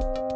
thank you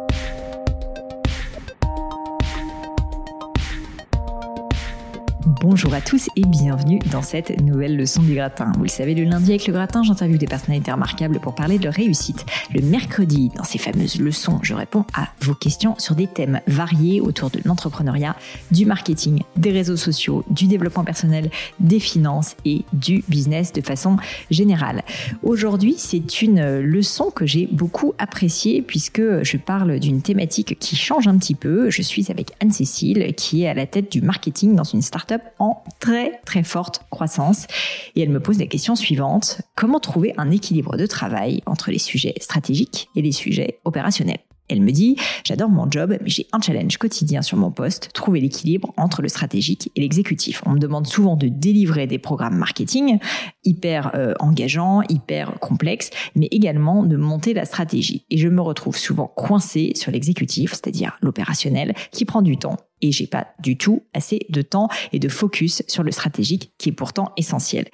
Bonjour à tous et bienvenue dans cette nouvelle leçon du gratin. Vous le savez, le lundi avec le gratin, j'interviewe des personnalités remarquables pour parler de leur réussite. Le mercredi, dans ces fameuses leçons, je réponds à vos questions sur des thèmes variés autour de l'entrepreneuriat, du marketing, des réseaux sociaux, du développement personnel, des finances et du business de façon générale. Aujourd'hui, c'est une leçon que j'ai beaucoup appréciée puisque je parle d'une thématique qui change un petit peu. Je suis avec Anne-Cécile qui est à la tête du marketing dans une startup en très très forte croissance. Et elle me pose la question suivante, comment trouver un équilibre de travail entre les sujets stratégiques et les sujets opérationnels? Elle me dit, j'adore mon job, mais j'ai un challenge quotidien sur mon poste, trouver l'équilibre entre le stratégique et l'exécutif. On me demande souvent de délivrer des programmes marketing hyper euh, engageants, hyper complexes, mais également de monter la stratégie. Et je me retrouve souvent coincée sur l'exécutif, c'est-à-dire l'opérationnel, qui prend du temps et j'ai pas du tout assez de temps et de focus sur le stratégique qui est pourtant essentiel.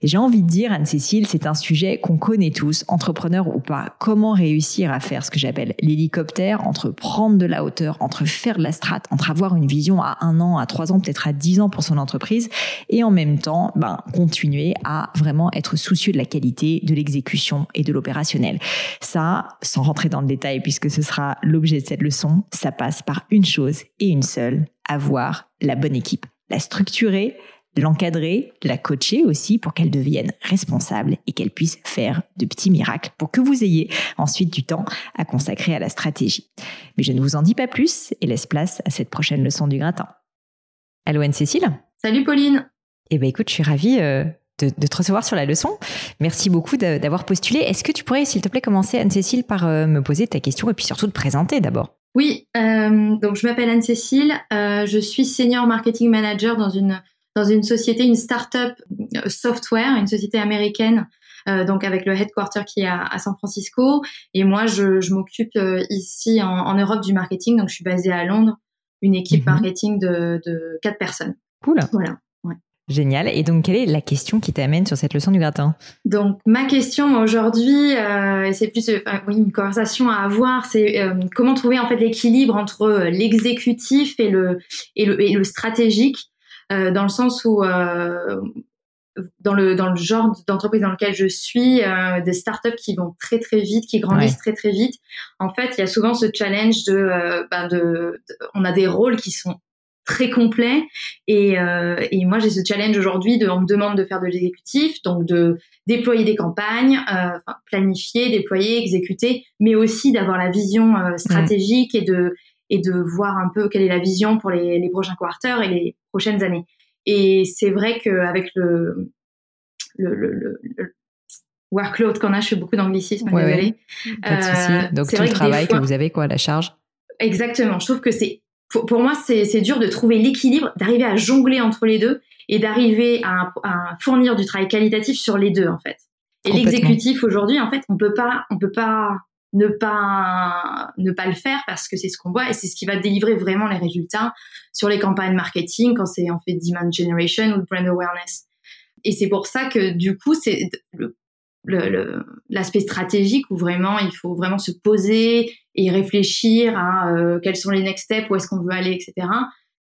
Et j'ai envie de dire, Anne-Cécile, c'est un sujet qu'on connaît tous, entrepreneurs ou pas. Comment réussir à faire ce que j'appelle l'hélicoptère entre prendre de la hauteur, entre faire de la strate, entre avoir une vision à un an, à trois ans, peut-être à dix ans pour son entreprise et en même temps, ben, continuer à vraiment être soucieux de la qualité, de l'exécution et de l'opérationnel. Ça, sans rentrer dans le détail puisque ce sera l'objet de cette leçon, ça passe par une chose et une seule avoir la bonne équipe, la structurer, l'encadrer, la coacher aussi pour qu'elle devienne responsable et qu'elle puisse faire de petits miracles pour que vous ayez ensuite du temps à consacrer à la stratégie. Mais je ne vous en dis pas plus et laisse place à cette prochaine leçon du gratin. Allô Anne-Cécile? Salut Pauline Eh bien écoute, je suis ravie euh, de, te recevoir sur la leçon. Merci beaucoup d'avoir postulé. Est-ce que tu pourrais, s'il te plaît, commencer Anne-Cécile par euh, me poser ta question et puis surtout te présenter d'abord? Oui, euh, donc je m'appelle Anne-Cécile, euh, je suis senior marketing manager dans une, dans une société, une start-up software, une société américaine, euh, donc avec le headquarter qui est à, à San Francisco. Et moi, je, je m'occupe ici en, en, Europe du marketing, donc je suis basée à Londres, une équipe mhm. marketing de, de quatre personnes. Cool. Voilà. Génial. Et donc, quelle est la question qui t'amène sur cette leçon du gratin? Donc, ma question aujourd'hui, euh, c'est plus euh, oui, une conversation à avoir, c'est euh, comment trouver en fait l'équilibre entre l'exécutif et le, et le, et le stratégique, dans le sens où dans le dans le genre d'entreprise dans lequel je suis, des startups qui vont très très vite, qui grandissent ouais. très très vite. En fait, il y a souvent ce challenge de, ben de, de, on a des rôles qui sont très complet. Et, euh, et moi, j'ai ce challenge aujourd'hui de, on me demande de faire de l'exécutif, donc de déployer des campagnes, euh, planifier, déployer, exécuter, mais aussi d'avoir la vision euh, stratégique et de et de voir un peu quelle est la vision pour les, les prochains quarters et les prochaines années. Et c'est vrai qu'avec le le, le, le, workload qu'on a, je fais beaucoup d'anglicisme, ouais, désolée. Ouais. Pas de souci. Donc tout le travail fois... que vous avez, quoi, la charge. Exactement. Je trouve que c'est pour, pour moi, c'est dur de trouver l'équilibre, d'arriver à jongler entre les deux et d'arriver à, à, fournir du travail qualitatif sur les deux, en fait. Et l'exécutif aujourd'hui, en fait, on peut pas, on peut pas ne pas ne pas le faire parce que c'est ce qu'on voit et c'est ce qui va délivrer vraiment les résultats sur les campagnes marketing quand c'est en fait demand generation ou brand awareness. Et c'est pour ça que du coup, c'est l'aspect stratégique où vraiment il faut vraiment se poser et réfléchir à euh, quels sont les next steps, où est-ce qu'on veut aller, etc.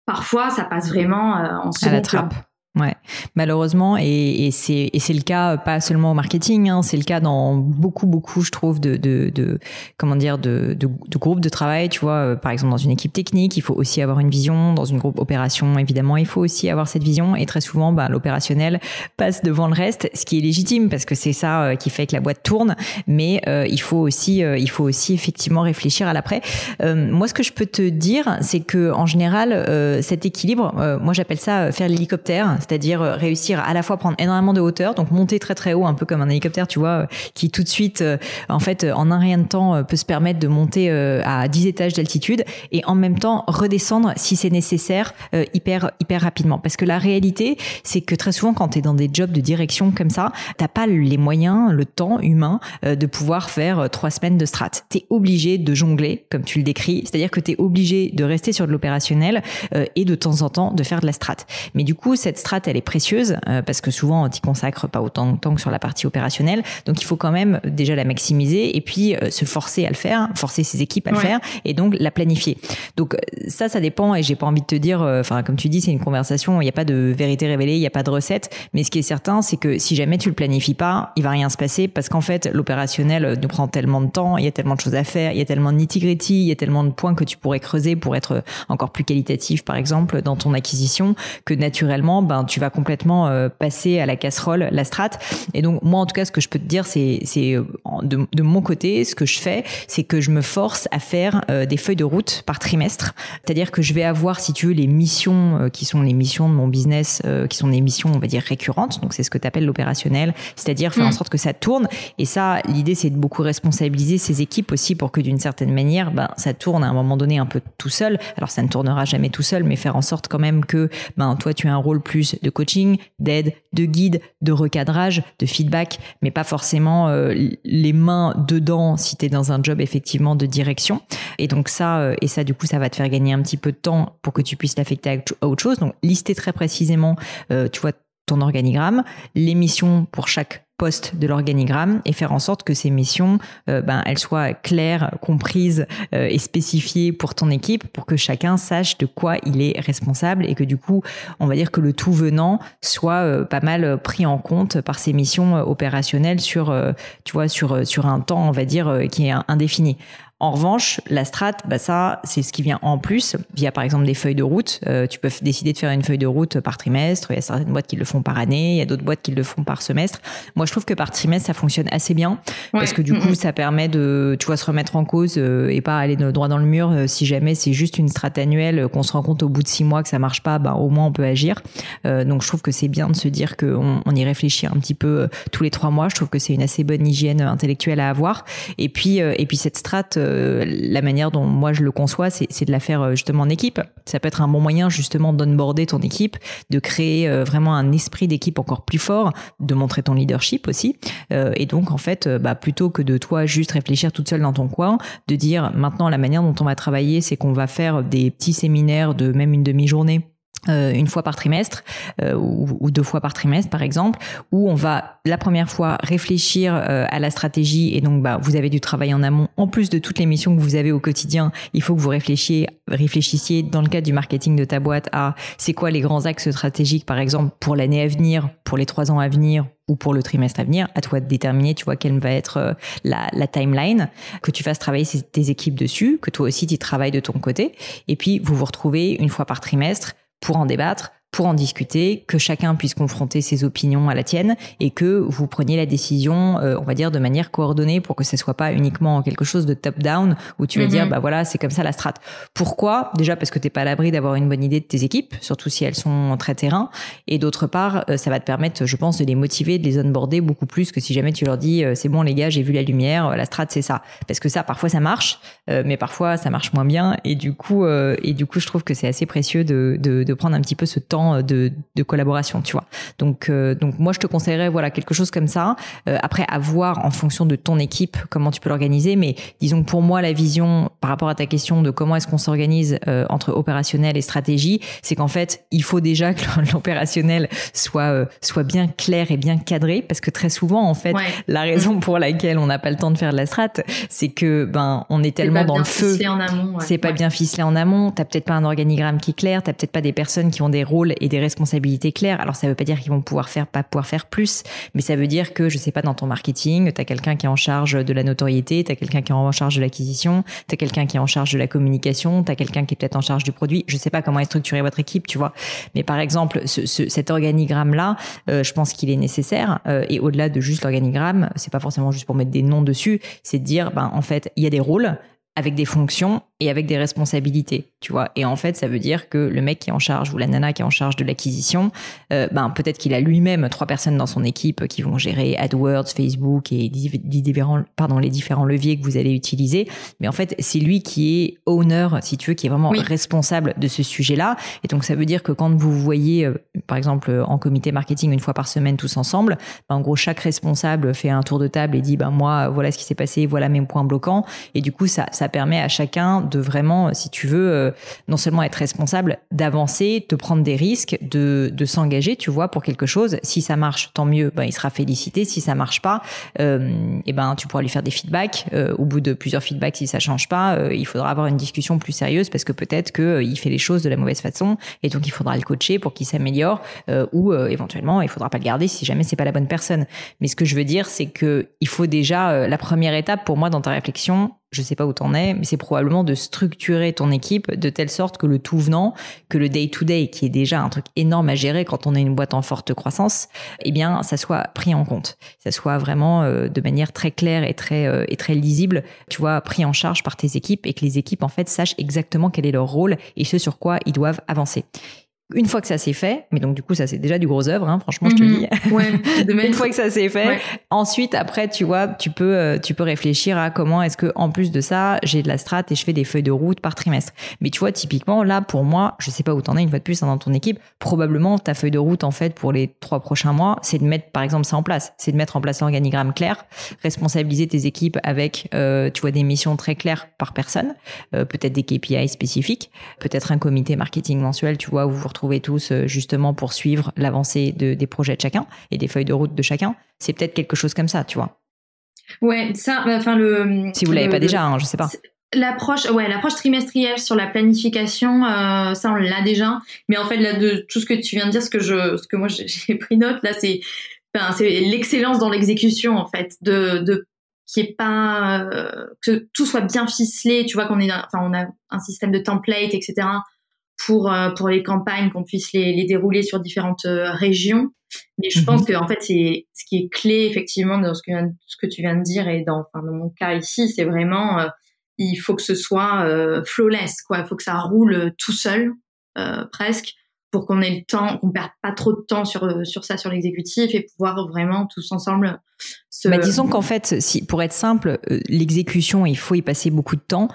Parfois, ça passe vraiment euh, en second à la trappe. Plan. Ouais, malheureusement, et, et c'est et c'est le cas pas seulement au marketing, hein, c'est le cas dans beaucoup beaucoup, je trouve, de de, de comment dire, de, de, de groupes de travail. Tu vois, euh, par exemple dans une équipe technique, il faut aussi avoir une vision. Dans une groupe opération, évidemment, il faut aussi avoir cette vision. Et très souvent, bah, l'opérationnel passe devant le reste, ce qui est légitime parce que c'est ça euh, qui fait que la boîte tourne. Mais euh, il faut aussi euh, il faut aussi effectivement réfléchir à l'après. Euh, moi, ce que je peux te dire, c'est que en général, euh, cet équilibre, moi j'appelle ça faire l'hélicoptère c'est-à-dire euh, réussir à la fois prendre énormément de hauteur, donc monter très très haut, un peu comme un hélicoptère, tu vois, euh, qui tout de suite, euh, en fait, en un rien de temps, peut se permettre de monter à 10 étages d'altitude et en même temps redescendre si c'est nécessaire hyper hyper rapidement. Parce que la réalité, c'est que très souvent, quand tu es dans des jobs de direction comme ça, t'as pas les moyens, le temps humain de pouvoir faire trois semaines de strat. Tu es obligé de jongler, comme tu le décris, c'est-à-dire que tu es obligé de rester sur de l'opérationnel et de temps en temps de faire de la strat. Mais du coup, cette strat elle est précieuse parce que souvent, tu consacres pas autant de temps que sur la partie opérationnelle. Donc, il faut quand même déjà la maximiser et puis se forcer à le faire, forcer ses équipes à le faire et donc la planifier. Donc, ça, ça dépend et j'ai pas envie de te dire, enfin, comme tu dis, c'est une conversation, il n'y a pas de vérité révélée, il n'y a pas de recette. Mais ce qui est certain, c'est que si jamais tu le planifies pas, il va rien se passer parce qu'en fait, l'opérationnel nous prend tellement de temps, il y a tellement de choses à faire, il y a tellement de nitty-gritty, il y a tellement de points que tu pourrais creuser pour être encore plus qualitatif, par exemple, dans ton acquisition, que naturellement, ben, tu vas complètement euh, passer à la casserole, la strat. Et donc, moi, en tout cas, ce que je peux te dire, c'est, c'est euh, de, de, mon côté, ce que je fais, c'est que je me force à faire euh, des feuilles de route par trimestre. C'est-à-dire que je vais avoir, si tu veux, les missions qui sont les missions de mon business, qui sont des missions, on va dire, récurrentes. Donc, c'est ce que tu appelles l'opérationnel, c'est-à-dire faire en mm. sorte que ça tourne. Et ça, l'idée, c'est de beaucoup responsabiliser ces équipes aussi pour que d'une certaine manière, ben, ça tourne à un moment donné un peu tout seul. Alors, ça ne tournera jamais tout seul, mais faire en sorte quand même que, ben, toi, tu as un rôle plus de coaching, d'aide, de guide, de recadrage, de feedback, mais pas forcément euh, les mains dedans si tu es dans un job effectivement de direction. Et donc ça, euh, et ça, du coup, ça va te faire gagner un petit peu de temps pour que tu puisses l'affecter à autre chose. Donc, lister très précisément, euh, tu vois, ton organigramme, les missions pour chaque poste de l'organigramme et faire en sorte que ces missions, euh, ben, elles soient claires, comprises euh, et spécifiées pour ton équipe, pour que chacun sache de quoi il est responsable et que du coup, on va dire que le tout venant soit euh, pas mal pris en compte par ces missions opérationnelles sur, tu vois, sur sur un temps, on va dire, qui est indéfini. En revanche, la strat, bah ça, c'est ce qui vient en plus via par exemple des feuilles de route. Euh, tu peux décider de faire une feuille de route par trimestre. Il y a certaines boîtes qui le font par année, il y a d'autres boîtes qui le font par semestre. Moi, je trouve que par trimestre, ça fonctionne assez bien parce que du coup, ça permet de, tu vois, se remettre en cause euh, et pas aller droit dans le mur. Euh, si jamais c'est juste une strat annuelle, qu'on se rend compte au bout de six mois que ça marche pas, bah, au moins on peut agir. donc, je trouve que c'est bien de se dire qu'on on y réfléchit un petit peu tous les trois mois. Je trouve que c'est une assez bonne hygiène intellectuelle à avoir. Et puis, et puis cette strat euh, la manière dont moi je le conçois, c'est de la faire euh, justement en équipe. Ça peut être un bon moyen justement d'onboarder ton équipe, de créer euh, vraiment un esprit d'équipe encore plus fort, de montrer ton leadership aussi. et donc en fait, bah, plutôt que de toi juste réfléchir toute seule dans ton coin, de dire maintenant la manière dont on va travailler, c'est qu'on va faire des petits séminaires de même une demi-journée une fois par trimestre euh, ou, deux fois par trimestre par exemple où on va la première fois réfléchir euh, à la stratégie. Et donc bah vous avez du travail en amont en plus de toutes les missions que vous avez au quotidien. Il faut que vous réfléchissiez réfléchissiez dans le cadre du marketing de ta boîte à c'est quoi les grands axes stratégiques par exemple pour l'année à venir pour les trois ans à venir ou pour le trimestre à venir, à toi de déterminer, tu vois, quelle va être la, la timeline, que tu fasses travailler tes équipes dessus, que toi aussi tu travailles de ton côté, et puis vous vous retrouvez une fois par trimestre pour en débattre, pour en discuter, que chacun puisse confronter ses opinions à la tienne et que vous preniez la décision, euh, on va dire, de manière coordonnée pour que ce soit pas uniquement quelque chose de top-down où tu vas dire, mhm. bah voilà, c'est comme ça la strat. Pourquoi? Déjà parce que t'es pas à l'abri d'avoir une bonne idée de tes équipes, surtout si elles sont très terrain. Et d'autre part, euh, ça va te permettre, je pense, de les motiver, de les onboarder beaucoup plus que si jamais tu leur dis, euh, c'est bon les gars, j'ai vu la lumière, la strat c'est ça. Parce que ça, parfois ça marche, mais parfois ça marche moins bien. Et du coup, et du coup, je trouve que c'est assez précieux de, de, de prendre un petit peu ce temps de, de collaboration, tu vois. Donc, euh, donc moi, je te conseillerais voilà quelque chose comme ça. Euh, après, à voir en fonction de ton équipe comment tu peux l'organiser. Mais disons que pour moi, la vision par rapport à ta question de comment est-ce qu'on s'organise euh, entre opérationnel et stratégie, c'est qu'en fait, il faut déjà que l'opérationnel soit soit bien clair et bien cadré, parce que très souvent, en fait, la raison pour laquelle on n'a pas le temps de faire de la strat, c'est que ben on est tellement dans le feu. C'est pas bien ficelé en amont. T'as peut-être pas un organigramme qui est clair. T'as peut-être pas des personnes qui ont des rôles et des responsabilités claires. Alors ça veut pas dire qu'ils vont pouvoir faire pas pouvoir faire plus, mais ça veut dire que je sais pas dans ton marketing, tu as quelqu'un qui est en charge de la notoriété, tu as quelqu'un qui est en charge de l'acquisition, tu as quelqu'un qui est en charge de la communication, tu as quelqu'un qui est peut-être en charge du produit. Je sais pas comment est structurée votre équipe, tu vois. Mais par exemple, ce, cet organigramme là, euh, je pense qu'il est nécessaire euh, et au-delà de juste l'organigramme, c'est pas forcément juste pour mettre des noms dessus, c'est de dire ben en fait, il y a des rôles avec des fonctions et avec des responsabilités, tu vois. Et en fait, ça veut dire que le mec qui est en charge ou la nana qui est en charge de l'acquisition, euh, ben peut-être qu'il a lui-même trois personnes dans son équipe qui vont gérer AdWords, Facebook et différents, pardon, les différents leviers que vous allez utiliser. Mais en fait, c'est lui qui est owner, si tu veux, qui est vraiment responsable de ce sujet-là. Et donc, ça veut dire que quand vous voyez, euh, par exemple, en comité marketing une fois par semaine tous ensemble, ben, en gros, chaque responsable fait un tour de table et dit, ben moi, voilà ce qui s'est passé, voilà mes points bloquants. Et du coup, ça, ça permet à chacun de vraiment, si tu veux, non seulement être responsable, d'avancer, de prendre des risques, de, de s'engager, tu vois, pour quelque chose. Si ça marche, tant mieux, ben, il sera félicité. Si ça marche pas, euh, et ben tu pourras lui faire des feedbacks. au bout de plusieurs feedbacks, si ça change pas, il faudra avoir une discussion plus sérieuse parce que peut-être que il fait les choses de la mauvaise façon et donc il faudra le coacher pour qu'il s'améliore ou éventuellement il faudra pas le garder si jamais c'est pas la bonne personne. Mais ce que je veux dire, c'est que il faut déjà la première étape pour moi dans ta réflexion, je sais pas où t'en es, mais c'est probablement de structurer ton équipe de telle sorte que le tout venant, que le day to day, qui est déjà un truc énorme à gérer quand on est une boîte en forte croissance, eh bien, ça soit pris en compte, ça soit vraiment euh, de manière très claire et très euh, et très lisible, tu vois, pris en charge par tes équipes et que les équipes en fait sachent exactement quel est leur rôle et ce sur quoi ils doivent avancer. Une fois que ça s'est fait, mais donc du coup ça c'est déjà du gros œuvre, hein, franchement je te mhm. dis. Ouais, Une fois que ça s'est fait, ensuite après tu vois tu peux euh, tu peux réfléchir à comment est-ce que en plus de ça j'ai de la strat et je fais des feuilles de route par trimestre. Mais tu vois typiquement là pour moi je sais pas où t'en es une fois de plus hein, dans ton équipe, probablement ta feuille de route en fait pour les trois prochains mois c'est de mettre par exemple ça en place, c'est de mettre en place l'organigramme clair, responsabiliser tes équipes avec euh, tu vois des missions très claires par personne, euh, peut-être des KPI spécifiques, peut-être un comité marketing mensuel tu vois où vous retrouver tous euh, justement pour suivre l'avancée de, des projets de chacun et des feuilles de route de chacun. C'est peut-être quelque chose comme ça, tu vois. Ouais, ça, enfin le. Si vous l'avez pas déjà, hein, je sais pas. L'approche, ouais, l'approche trimestrielle sur la planification, euh, ça on l'a déjà. Mais en fait, là, de tout ce que tu viens de dire, ce que je, ce que moi j'ai pris note là, c'est, ben, c'est l'excellence dans l'exécution en fait, de, de qui est pas euh, que tout soit bien ficelé. Tu vois qu'on est, enfin, on a un système de template, etc pour euh, pour les campagnes qu'on puisse les, les, dérouler sur différentes euh, régions. Mais je pense mhm. que en fait c'est ce qui est clé effectivement dans ce que, ce que tu viens de dire et dans enfin, dans mon cas ici c'est vraiment euh, il faut que ce soit flawless quoi. Il faut que ça roule tout seul presque pour qu'on ait le temps, qu'on perde pas trop de temps sur sur ça sur l'exécutif et pouvoir vraiment tous ensemble se. Bah, disons qu'en fait, si pour être simple, l'exécution, il faut y passer beaucoup de temps,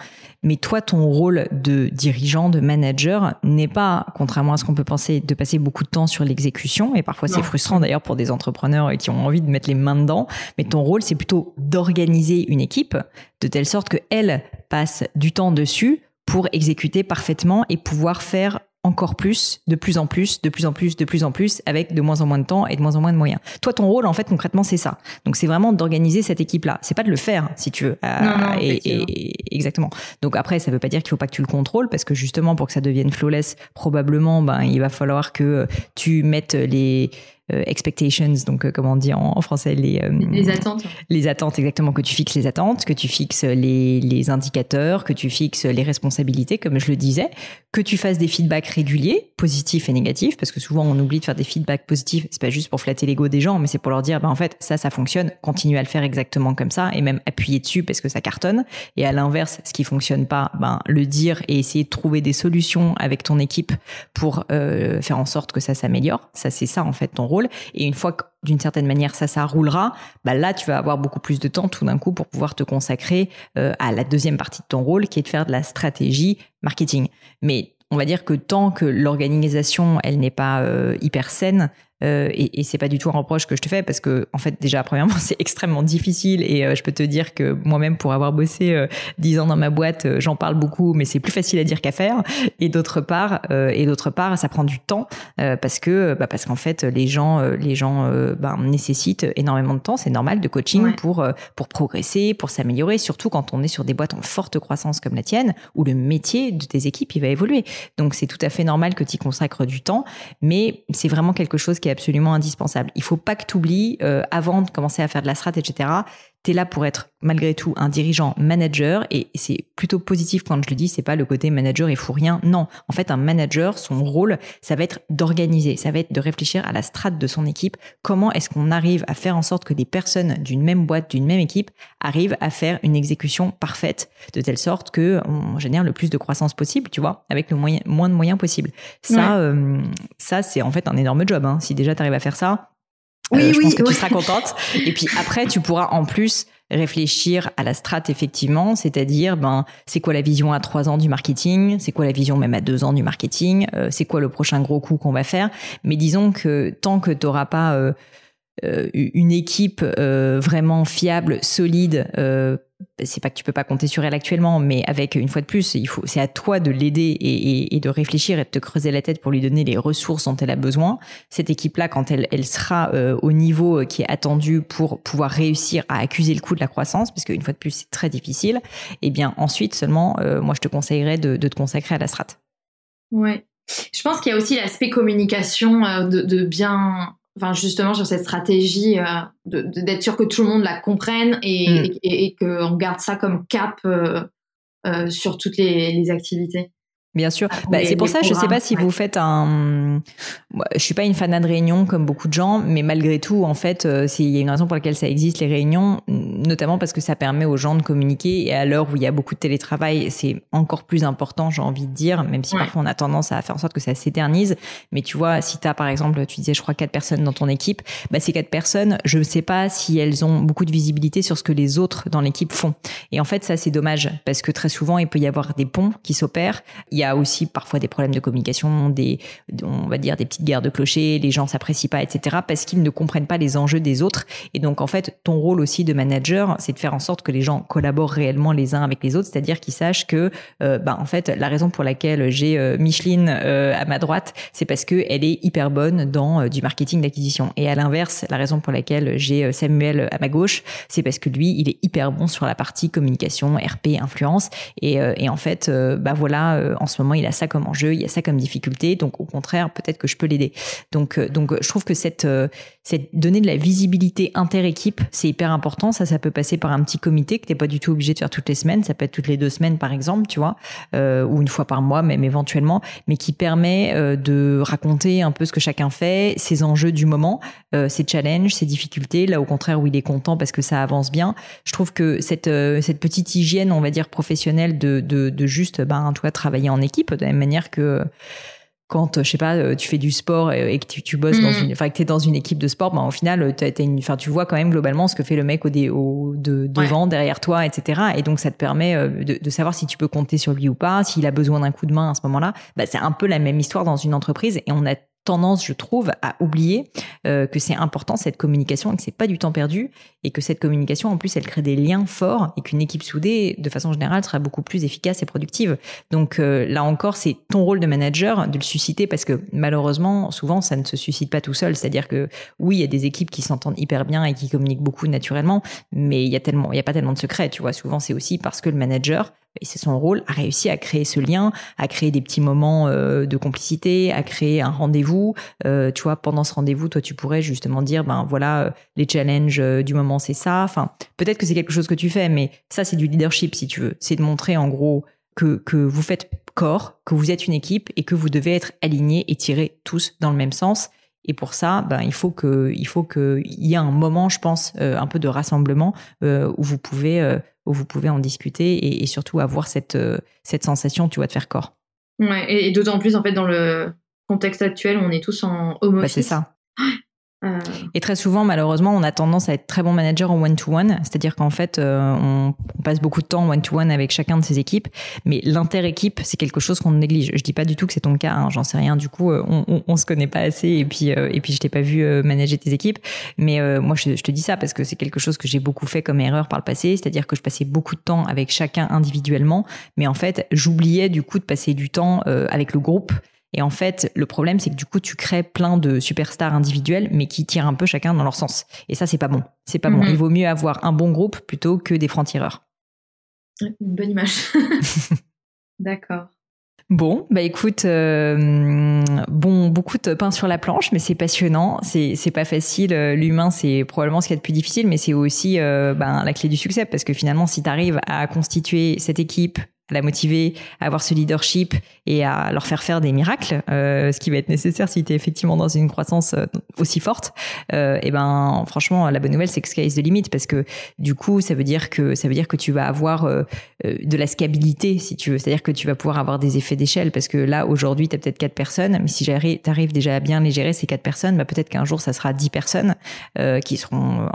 mais toi, ton rôle de dirigeant, de manager, n'est pas, contrairement à ce qu'on peut penser, de passer beaucoup de temps sur l'exécution. Et parfois, c'est frustrant d'ailleurs pour des entrepreneurs qui ont envie de mettre les mains dedans. Mais ton rôle, c'est plutôt d'organiser une équipe de telle sorte qu'elle passe du temps dessus pour exécuter parfaitement et pouvoir faire encore plus, de plus en plus, de plus en plus, de plus en plus, avec de moins en moins de temps et de moins en moins de moyens. Toi, ton rôle, en fait, concrètement, c'est ça. Donc, c'est vraiment d'organiser cette équipe-là. C'est pas de le faire, si tu veux. Euh, et, exactement. Donc après, ça veut pas dire qu'il faut pas que tu le contrôles, parce que justement, pour que ça devienne flawless, probablement, ben, il va falloir que tu mettes les euh, expectations, donc euh, comment on dit en, français les euh, les attentes. Les attentes exactement que tu fixes les attentes, que tu fixes les, les indicateurs, que tu fixes les responsabilités, comme je le disais, que tu fasses des feedbacks réguliers, positifs et négatifs, parce que souvent on oublie de faire des feedbacks positifs. C'est pas juste pour flatter l'ego des gens, mais c'est pour leur dire, ben en fait ça ça fonctionne, continue à le faire exactement comme ça et même appuyer dessus parce que ça cartonne. Et à l'inverse, ce qui fonctionne pas, ben le dire et essayer de trouver des solutions avec ton équipe pour faire en sorte que ça s'améliore. Ça c'est ça en fait ton rôle et une fois que d'une certaine manière ça, ça roulera, bah là tu vas avoir beaucoup plus de temps tout d'un coup pour pouvoir te consacrer euh, à la deuxième partie de ton rôle qui est de faire de la stratégie marketing. Mais on va dire que tant que l'organisation elle n'est pas euh, hyper saine, euh, et, et c'est pas du tout un reproche que je te fais parce que en fait déjà premièrement c'est extrêmement difficile et euh, je peux te dire que moi-même pour avoir bossé euh, dix ans dans ma boîte euh, j'en parle beaucoup mais c'est plus facile à dire qu'à faire. Et d'autre part et d'autre part ça prend du temps parce que bah, parce qu'en fait les gens les gens ben, nécessitent énormément de temps. C'est normal de coaching pour pour progresser pour s'améliorer surtout quand on est sur des boîtes en forte croissance comme la tienne où le métier de tes équipes il va évoluer. Donc c'est tout à fait normal que tu y consacres du temps mais c'est vraiment quelque chose qui absolument indispensable. Il faut pas que tu oublies, euh, avant de commencer à faire de la strat, etc., tu es là pour être malgré tout un dirigeant manager et c'est plutôt positif quand je le dis, c'est pas le côté manager et fou rien. Non, en fait un manager, son rôle, ça va être d'organiser, ça va être de réfléchir à la strate de son équipe, comment est-ce qu'on arrive à faire en sorte que des personnes d'une même boîte, d'une même équipe arrivent à faire une exécution parfaite de telle sorte que on génère le plus de croissance possible, tu vois, avec le moyen, moins de moyens possible. Ça euh, ça c'est en fait un énorme job hein. Si déjà tu arrives à faire ça, oui, euh, je pense que tu seras contente. Et puis après, tu pourras en plus réfléchir à la strate effectivement, c'est-à-dire ben c'est quoi la vision à trois ans du marketing, c'est quoi la vision même à deux ans du marketing, euh, c'est quoi le prochain gros coup qu'on va faire? Mais disons que tant que tu n'auras pas euh, une équipe vraiment fiable, solide, c'est pas que tu peux pas compter sur elle actuellement, mais avec une fois de plus, il faut, c'est à toi de l'aider et, de réfléchir et de te creuser la tête pour lui donner les ressources dont elle a besoin. Cette équipe-là, quand elle, elle sera euh, au niveau qui est attendu pour pouvoir réussir à accuser le coup de la croissance, parce qu'une fois de plus, c'est très difficile. Et eh bien ensuite seulement, euh, moi, je te conseillerais de, te consacrer à la strat. Ouais. Je pense qu'il y a aussi l'aspect communication euh, de, bien enfin justement sur cette stratégie d'être sûr que tout le monde la comprenne et, mm. et, qu'on garde ça comme cap sur toutes les activités. Bien sûr. Bah, c'est pour ça, je sais pas si vous faites un. Je suis pas une fanade de réunions comme beaucoup de gens, mais malgré tout, en fait, euh, il y a une raison pour laquelle ça existe les réunions, notamment parce que ça permet aux gens de communiquer. Et à l'heure où il y a beaucoup de télétravail, c'est encore plus important, j'ai envie de dire, même si parfois on a tendance à faire en sorte que ça s'éternise. Mais tu vois, si tu as par exemple, tu disais, je crois quatre personnes dans ton équipe, bah ces quatre personnes, je ne sais pas si elles ont beaucoup de visibilité sur ce que les autres dans l'équipe font. Et en fait, ça c'est dommage parce que très souvent il peut y avoir des ponts qui s'opèrent y a aussi parfois des problèmes de communication, des, on va dire des petites guerres de clochers, les gens s'apprécient pas, etc. parce qu'ils ne comprennent pas les enjeux des autres. Et donc en fait, ton rôle aussi de manager, c'est de faire en sorte que les gens collaborent réellement les uns avec les autres, c'est-à-dire qu'ils sachent que, euh, bah, en fait, la raison pour laquelle j'ai euh, Micheline euh, à ma droite, c'est parce que elle est hyper bonne dans du marketing d'acquisition. Et à l'inverse, la raison pour laquelle j'ai Samuel à ma gauche, c'est parce que lui, il est hyper bon sur la partie communication, RP, influence. Et, et en fait, bah voilà, en ce moment, il a ça comme enjeu, il a ça comme difficulté. Donc, au contraire, peut-être que je peux l'aider. Donc, euh, donc, je trouve que cette, euh, cette donner de la visibilité inter-équipe, c'est hyper important. Ça, ça peut passer par un petit comité que t'es pas du tout obligé de faire toutes les semaines. Ça peut être toutes les deux semaines, par exemple, tu vois, euh, ou une fois par mois, même éventuellement, mais qui permet de raconter un peu ce que chacun fait, ses enjeux du moment, ses challenges, ses difficultés. Là, au contraire, où il est content parce que ça avance bien. Je trouve que cette, cette petite hygiène, on va dire professionnelle, de, de, de juste, ben, toi, travailler en équipe de la même manière que quand je sais pas tu fais du sport et que tu, bosses dans mm. une enfin que tu dans une équipe de sport ben au final tu une enfin tu vois quand même globalement ce que fait le mec au, au de, devant derrière toi etc et donc ça te permet euh, de, de, savoir si tu peux compter sur lui ou pas s'il a besoin d'un coup de main à ce moment-là. Bah, c'est un peu la même histoire dans une entreprise et on a tendance, je trouve, à oublier euh, que c'est important cette communication et que c'est pas du temps perdu et que cette communication, en plus, elle crée des liens forts et qu'une équipe soudée, de façon générale, sera beaucoup plus efficace et productive. Donc euh, là encore, c'est ton rôle de manager de le susciter parce que malheureusement, souvent, ça ne se suscite pas tout seul. C'est-à-dire que oui, il y a des équipes qui s'entendent hyper bien et qui communiquent beaucoup naturellement, mais il y a tellement, a pas tellement de secrets. Tu vois, souvent, c'est aussi parce que le manager et c'est son rôle, a réussi à créer ce lien, à créer des petits moments euh, de complicité, à créer un rendez-vous. Euh, tu vois, pendant ce rendez-vous, toi, tu pourrais justement dire, ben voilà, euh, les challenges du moment, c'est ça. Enfin, peut-être que c'est quelque chose que tu fais, mais ça, c'est du leadership, si tu veux. C'est de montrer, en gros, que, que vous faites corps, que vous êtes une équipe et que vous devez être alignés et tirer tous dans le même sens. Et pour ça, ben, il faut que, il faut qu'il y ait un moment, je pense, un peu de rassemblement où vous pouvez où vous pouvez en discuter et, surtout avoir cette, euh, cette sensation, tu vois, de faire corps. Ouais, et, d'autant plus, en fait, dans le contexte actuel, on est tous en home bah, C'est ça. Euh. Et très souvent, malheureusement, on a tendance à être très bon manager en one-to-one, c'est-à-dire qu'en fait, euh, on, passe beaucoup de temps en one-to-one avec chacun de ses équipes, mais l'inter-équipe, c'est quelque chose qu'on néglige. Je dis pas du tout que c'est ton cas, hein, j'en sais rien. Du coup, euh, on, se connaît pas assez, et puis et puis je t'ai pas vu manager tes équipes, mais moi je, je, te dis ça parce que c'est quelque chose que j'ai beaucoup fait comme erreur par le passé, c'est-à-dire que je passais beaucoup de temps avec chacun individuellement, mais en fait, j'oubliais du coup de passer du temps avec le groupe et en fait, le problème, c'est que du coup, tu crées plein de superstars individuels, mais qui tirent un peu chacun dans leur sens. Et ça, c'est pas bon. C'est pas bon. Mhm. Il vaut mieux avoir un bon groupe plutôt que des francs-tireurs. Une bonne image. D'accord. Bon, bah écoute, euh, bon, beaucoup de pain sur la planche, mais c'est passionnant, c'est pas facile. L'humain, c'est probablement ce qui est le plus difficile, mais c'est aussi euh, ben, la clé du succès, parce que finalement, si tu arrives à constituer cette équipe, à la motiver, à avoir ce leadership et à leur faire faire des miracles, euh, ce qui va être nécessaire si tu es effectivement dans une croissance euh, aussi forte. Euh, et ben franchement, la bonne nouvelle c'est que sky is the limit parce que du coup, ça veut dire que ça veut dire que tu vas avoir euh, euh, de la scalabilité si tu veux, c'est-à-dire que tu vas pouvoir avoir des effets d'échelle parce que là aujourd'hui, tu as peut-être quatre personnes, mais si tu arrives déjà à bien les gérer ces quatre personnes, bah peut-être qu'un jour ça sera dix personnes qui seront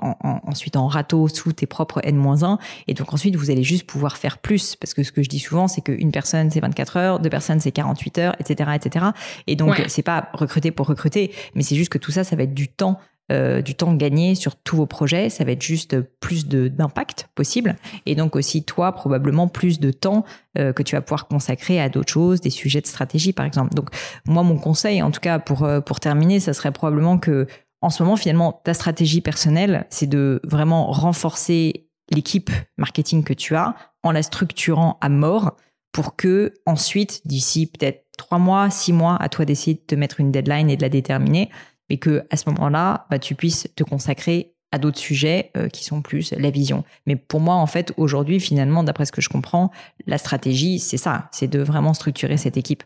ensuite en râteau sous tes propres N-1 et donc ensuite vous allez juste pouvoir faire plus parce que ce que je dis souvent, c'est qu'une personne, c'est 24 heures, deux personnes, c'est 48 heures, etc., etc. Et donc, c'est pas recruter pour recruter, mais c'est juste que tout ça, ça va être du temps euh, du temps gagné sur tous vos projets, ça va être juste plus d'impact possible. Et donc aussi, toi, probablement plus de temps euh, que tu vas pouvoir consacrer à d'autres choses, des sujets de stratégie, par exemple. Donc, moi, mon conseil, en tout cas, pour, euh, pour terminer, ça serait probablement que, en ce moment, finalement, ta stratégie personnelle, c'est de vraiment renforcer l'équipe marketing que tu as en la structurant à mort pour que ensuite, d'ici peut-être trois mois, six mois, à toi d'essayer de te mettre une deadline et de la déterminer, mais que à ce moment-là, bah, tu puisses te consacrer à d'autres sujets euh, qui sont plus la vision. Mais pour moi, en fait, aujourd'hui, finalement, d'après ce que je comprends, la stratégie, c'est ça, c'est de vraiment structurer cette équipe.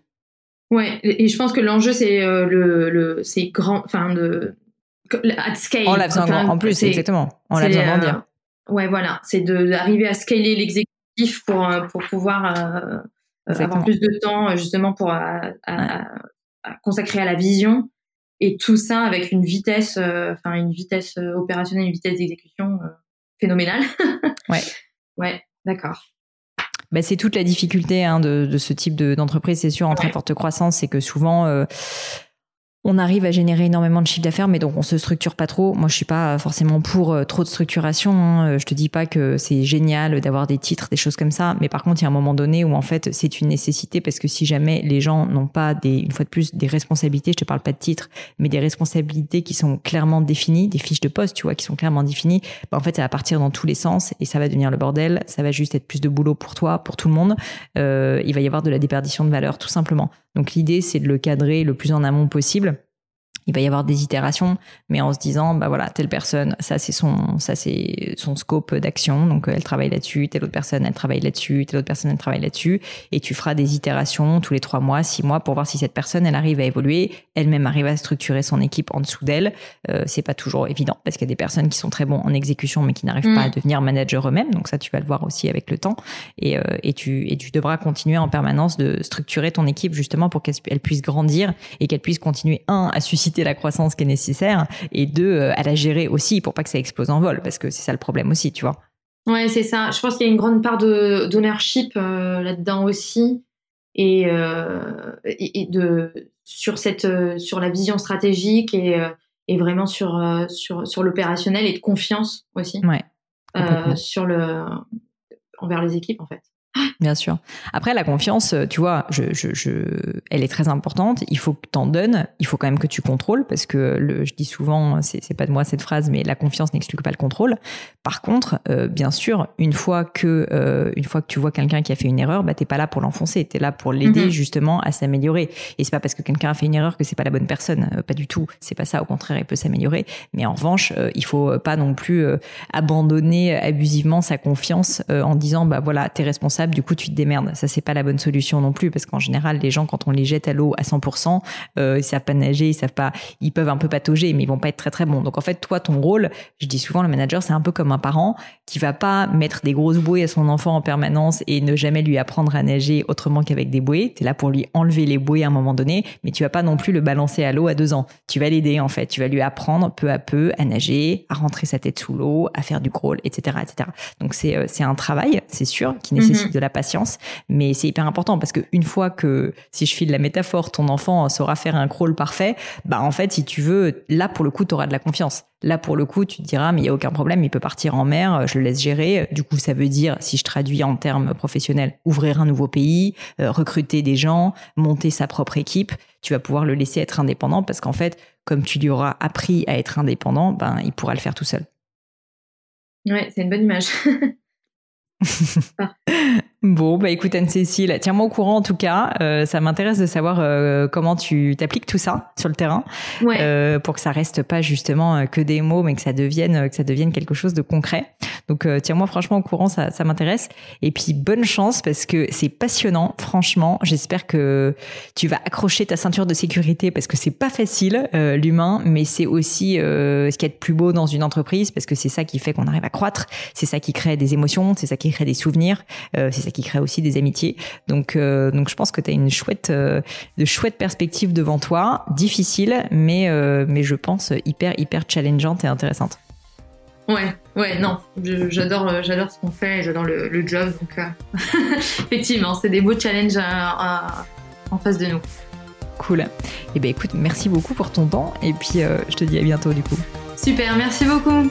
Ouais, et je pense que l'enjeu, c'est euh, le, le c'est grand, enfin de at scale. On l'a besoin en plus, exactement. On l'a besoin dire. Euh, ouais, voilà, c'est d'arriver à scaler pour pour pouvoir avoir plus de temps justement pour à, consacrer à la vision et tout ça avec une vitesse, euh, enfin une vitesse euh, opérationnelle, une vitesse d'exécution euh, phénoménale. ouais. Ouais, d'accord. Bah, c'est toute la difficulté hein, de, de, ce type d'entreprise, c'est sûr, en très forte croissance, c'est que souvent on arrive à générer énormément de chiffre d'affaires, mais donc on se structure pas trop. Moi, je suis pas forcément pour euh, trop de structuration. Hein. Je te dis pas que c'est génial d'avoir des titres, des choses comme ça, mais par contre, il y a un moment donné où en fait, c'est une nécessité parce que si jamais les gens n'ont pas des, une fois de plus, des responsabilités, je te parle pas de titres, mais des responsabilités qui sont clairement définies, des fiches de poste, tu vois, qui sont clairement définies, bah, en fait, ça va partir dans tous les sens et ça va devenir le bordel. Ça va juste être plus de boulot pour toi, pour tout le monde. Euh, il va y avoir de la déperdition de valeur, tout simplement. Donc l'idée, c'est de le cadrer le plus en amont possible il va y avoir des itérations, mais en se disant, bah voilà, telle personne, ça c'est son, ça c'est son scope d'action, donc euh, elle travaille là-dessus, telle autre personne, elle travaille là-dessus, telle autre personne, elle travaille là-dessus, et tu feras des itérations tous les trois mois, six mois pour voir si cette personne, elle arrive à évoluer, elle-même arrive à structurer son équipe en dessous d'elle. Euh, c'est pas toujours évident parce qu'il y a des personnes qui sont très bons en exécution, mais qui n'arrivent pas à mm. devenir manager eux-mêmes, donc ça tu vas le voir aussi avec le temps, et, euh, et tu et tu devras continuer en permanence de structurer ton équipe justement pour qu'elle puisse grandir et qu'elle puisse continuer un à susciter la croissance qui est nécessaire et deux, euh, à la gérer aussi pour pas que ça explose en vol parce que c'est ça le problème aussi, tu vois. Ouais, c'est ça. Je pense qu'il y a une grande part de d'ownership euh, là-dedans aussi et, euh, et, de sur cette sur la vision stratégique et, et vraiment sur sur sur l'opérationnel et de confiance aussi. Ouais. sur le envers les équipes en fait. Bien sûr. Après, la confiance, euh, tu vois, je, je, je, elle est très importante. Il faut que tu en donnes. Il faut quand même que tu contrôles parce que le, je dis souvent, c'est, c'est pas de moi cette phrase, mais la confiance n'exclut pas le contrôle. Par contre, euh, bien sûr, une fois que, euh, une fois que tu vois quelqu'un qui a fait une erreur, bah, t'es pas là pour l'enfoncer. T'es là pour l'aider mhm. justement à s'améliorer. Et c'est pas parce que quelqu'un a fait une erreur que c'est pas la bonne personne. pas du tout. C'est pas ça. Au contraire, il peut s'améliorer. Mais en revanche, il faut pas non plus abandonner abusivement sa confiance en disant, bah voilà, t'es responsable du coup tu te démerdes. Ça c'est pas la bonne solution non plus parce qu'en général les gens quand on les jette à l'eau à 100%, euh, ils savent pas nager, ils savent pas, ils peuvent un peu patauger mais ils vont pas être très très bons. Donc en fait toi ton rôle, je dis souvent le manager c'est un peu comme un parent qui va pas mettre des grosses bouées à son enfant en permanence et ne jamais lui apprendre à nager autrement qu'avec des bouées. Tu es là pour lui enlever les bouées à un moment donné, mais tu vas pas non plus le balancer à l'eau à deux ans. Tu vas l'aider en fait, tu vas lui apprendre peu à peu à nager, à rentrer sa tête sous l'eau, à faire du crawl, etc., etc. Donc c'est euh, c'est un travail, c'est sûr, qui nécessite. De la patience, mais c'est hyper important parce que une fois que, si je file la métaphore, ton enfant saura faire un crawl parfait, bah en fait, si tu veux, là pour le coup, tu auras de la confiance. Là pour le coup, tu te diras, mais il y a aucun problème, il peut partir en mer, je le laisse gérer. Du coup, ça veut dire, si je traduis en termes professionnels, ouvrir un nouveau pays, euh, recruter des gens, monter sa propre équipe. Tu vas pouvoir le laisser être indépendant parce qu'en fait, comme tu lui auras appris à être indépendant, ben il pourra le faire tout seul. Ouais, c'est une bonne image. Bon, bah écoute Anne-Cécile, tiens-moi au courant en tout cas. Euh, ça m'intéresse de savoir euh, comment tu t'appliques tout ça sur le terrain, euh, pour que ça reste pas justement que des mots, mais que ça devienne que ça devienne quelque chose de concret. Donc tiens-moi franchement au courant, ça, ça m'intéresse. Et puis bonne chance parce que c'est passionnant. Franchement, j'espère que tu vas accrocher ta ceinture de sécurité parce que c'est pas facile l'humain, mais c'est aussi ce qui est de plus beau dans une entreprise parce que c'est ça qui fait qu'on arrive à croître, c'est ça qui crée des émotions, c'est ça qui crée des souvenirs, c'est qui crée aussi des amitiés. Donc, euh, donc je pense que tu as une chouette, euh, de chouettes perspectives devant toi, difficile, mais, euh, mais je pense hyper, hyper challengeante et intéressante. Ouais, ouais, non, j'adore, j'adore ce qu'on fait, j'adore le, job, donc effectivement, c'est des beaux challenges en face de nous. Cool. Et eh ben écoute, merci beaucoup pour ton temps, et puis je te dis à bientôt du coup. Super, merci beaucoup.